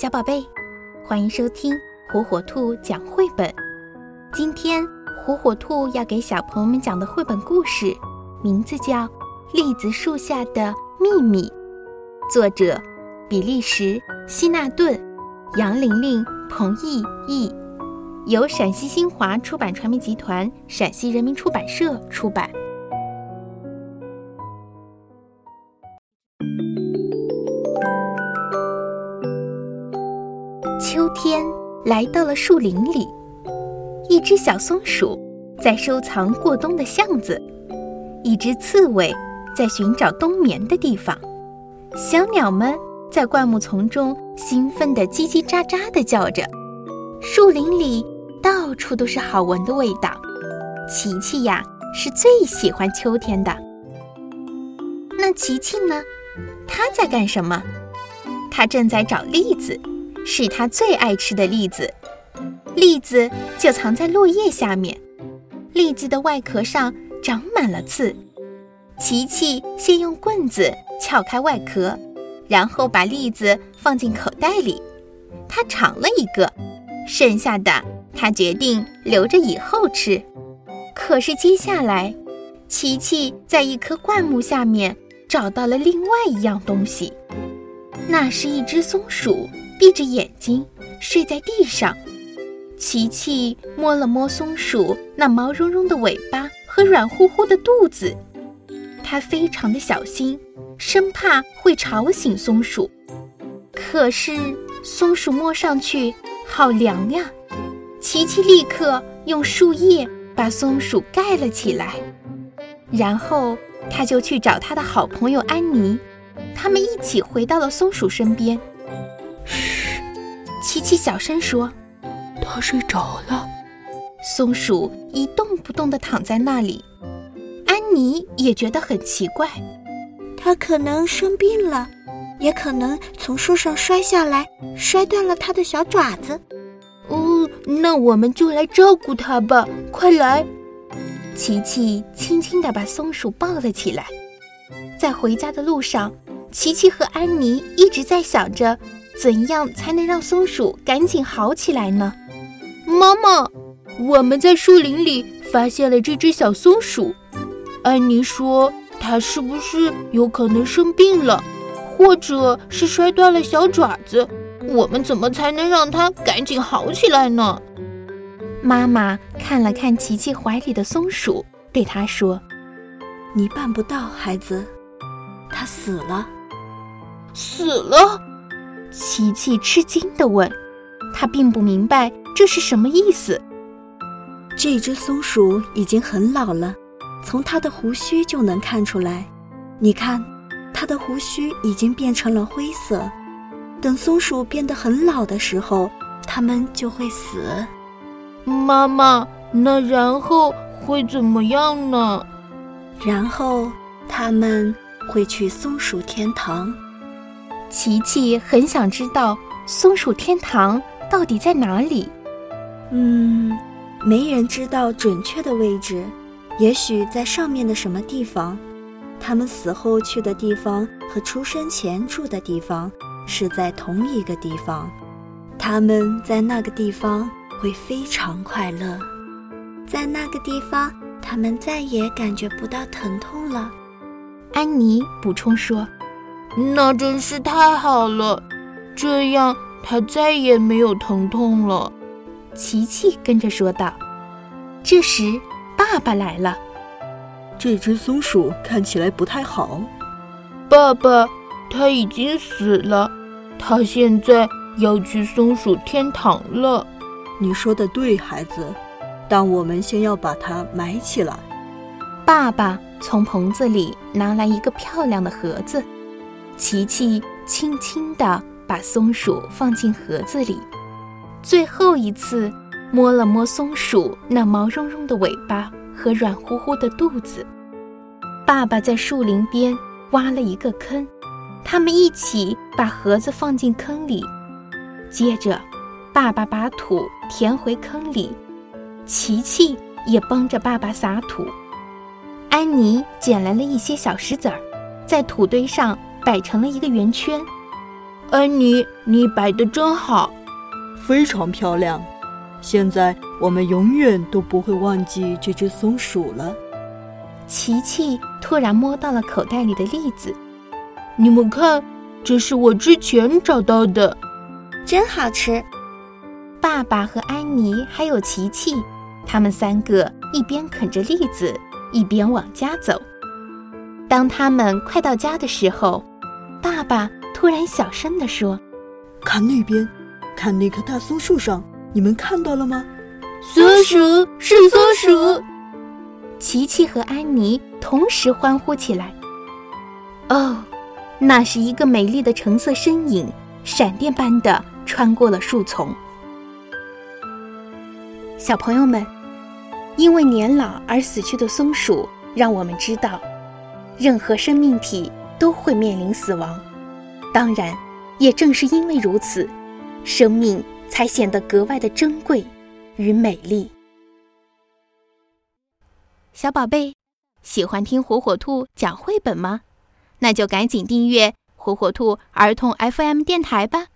小宝贝，欢迎收听火火兔讲绘本。今天火火兔要给小朋友们讲的绘本故事，名字叫《栗子树下的秘密》，作者比利时希纳顿，杨玲玲、彭毅译，由陕西新华出版传媒集团、陕西人民出版社出版。来到了树林里，一只小松鼠在收藏过冬的橡子，一只刺猬在寻找冬眠的地方，小鸟们在灌木丛中兴奋地叽叽喳喳地叫着。树林里到处都是好闻的味道，琪琪呀是最喜欢秋天的。那琪琪呢？他在干什么？他正在找栗子。是他最爱吃的栗子，栗子就藏在落叶下面。栗子的外壳上长满了刺。琪琪先用棍子撬开外壳，然后把栗子放进口袋里。他尝了一个，剩下的他决定留着以后吃。可是接下来，琪琪在一棵灌木下面找到了另外一样东西，那是一只松鼠。闭着眼睛睡在地上，琪琪摸了摸松鼠那毛茸茸的尾巴和软乎乎的肚子，它非常的小心，生怕会吵醒松鼠。可是松鼠摸上去好凉呀，琪琪立刻用树叶把松鼠盖了起来，然后他就去找他的好朋友安妮，他们一起回到了松鼠身边。琪琪小声说：“他睡着了。”松鼠一动不动地躺在那里。安妮也觉得很奇怪，他可能生病了，也可能从树上摔下来，摔断了他的小爪子。哦，那我们就来照顾他吧，快来！琪琪轻轻地把松鼠抱了起来。在回家的路上，琪琪和安妮一直在想着。怎样才能让松鼠赶紧好起来呢？妈妈，我们在树林里发现了这只小松鼠。安妮说，它是不是有可能生病了，或者是摔断了小爪子？我们怎么才能让它赶紧好起来呢？妈妈看了看琪琪怀里的松鼠，对她说：“你办不到，孩子，它死了，死了。”琪琪吃惊地问：“他并不明白这是什么意思。”这只松鼠已经很老了，从它的胡须就能看出来。你看，它的胡须已经变成了灰色。等松鼠变得很老的时候，它们就会死。妈妈，那然后会怎么样呢？然后，它们会去松鼠天堂。琪琪很想知道松鼠天堂到底在哪里。嗯，没人知道准确的位置，也许在上面的什么地方。他们死后去的地方和出生前住的地方是在同一个地方。他们在那个地方会非常快乐，在那个地方他们再也感觉不到疼痛了。安妮补充说。那真是太好了，这样他再也没有疼痛了。琪琪跟着说道。这时，爸爸来了。这只松鼠看起来不太好。爸爸，它已经死了，它现在要去松鼠天堂了。你说的对，孩子，但我们先要把它埋起来。爸爸从棚子里拿来一个漂亮的盒子。琪琪轻轻地把松鼠放进盒子里，最后一次摸了摸松鼠那毛茸茸的尾巴和软乎乎的肚子。爸爸在树林边挖了一个坑，他们一起把盒子放进坑里。接着，爸爸把土填回坑里，琪琪也帮着爸爸撒土。安妮捡来了一些小石子儿，在土堆上。摆成了一个圆圈，安妮，你摆的真好，非常漂亮。现在我们永远都不会忘记这只松鼠了。琪琪突然摸到了口袋里的栗子，你们看，这是我之前找到的，真好吃。爸爸和安妮还有琪琪，他们三个一边啃着栗子，一边往家走。当他们快到家的时候，爸爸突然小声地说：“看那边，看那棵大松树上。”你们看到了吗？松鼠是松鼠，琪琪和安妮同时欢呼起来。哦，那是一个美丽的橙色身影，闪电般的穿过了树丛。小朋友们，因为年老而死去的松鼠，让我们知道，任何生命体都会面临死亡。当然，也正是因为如此，生命。才显得格外的珍贵与美丽。小宝贝，喜欢听火火兔讲绘本吗？那就赶紧订阅火火兔儿童 FM 电台吧。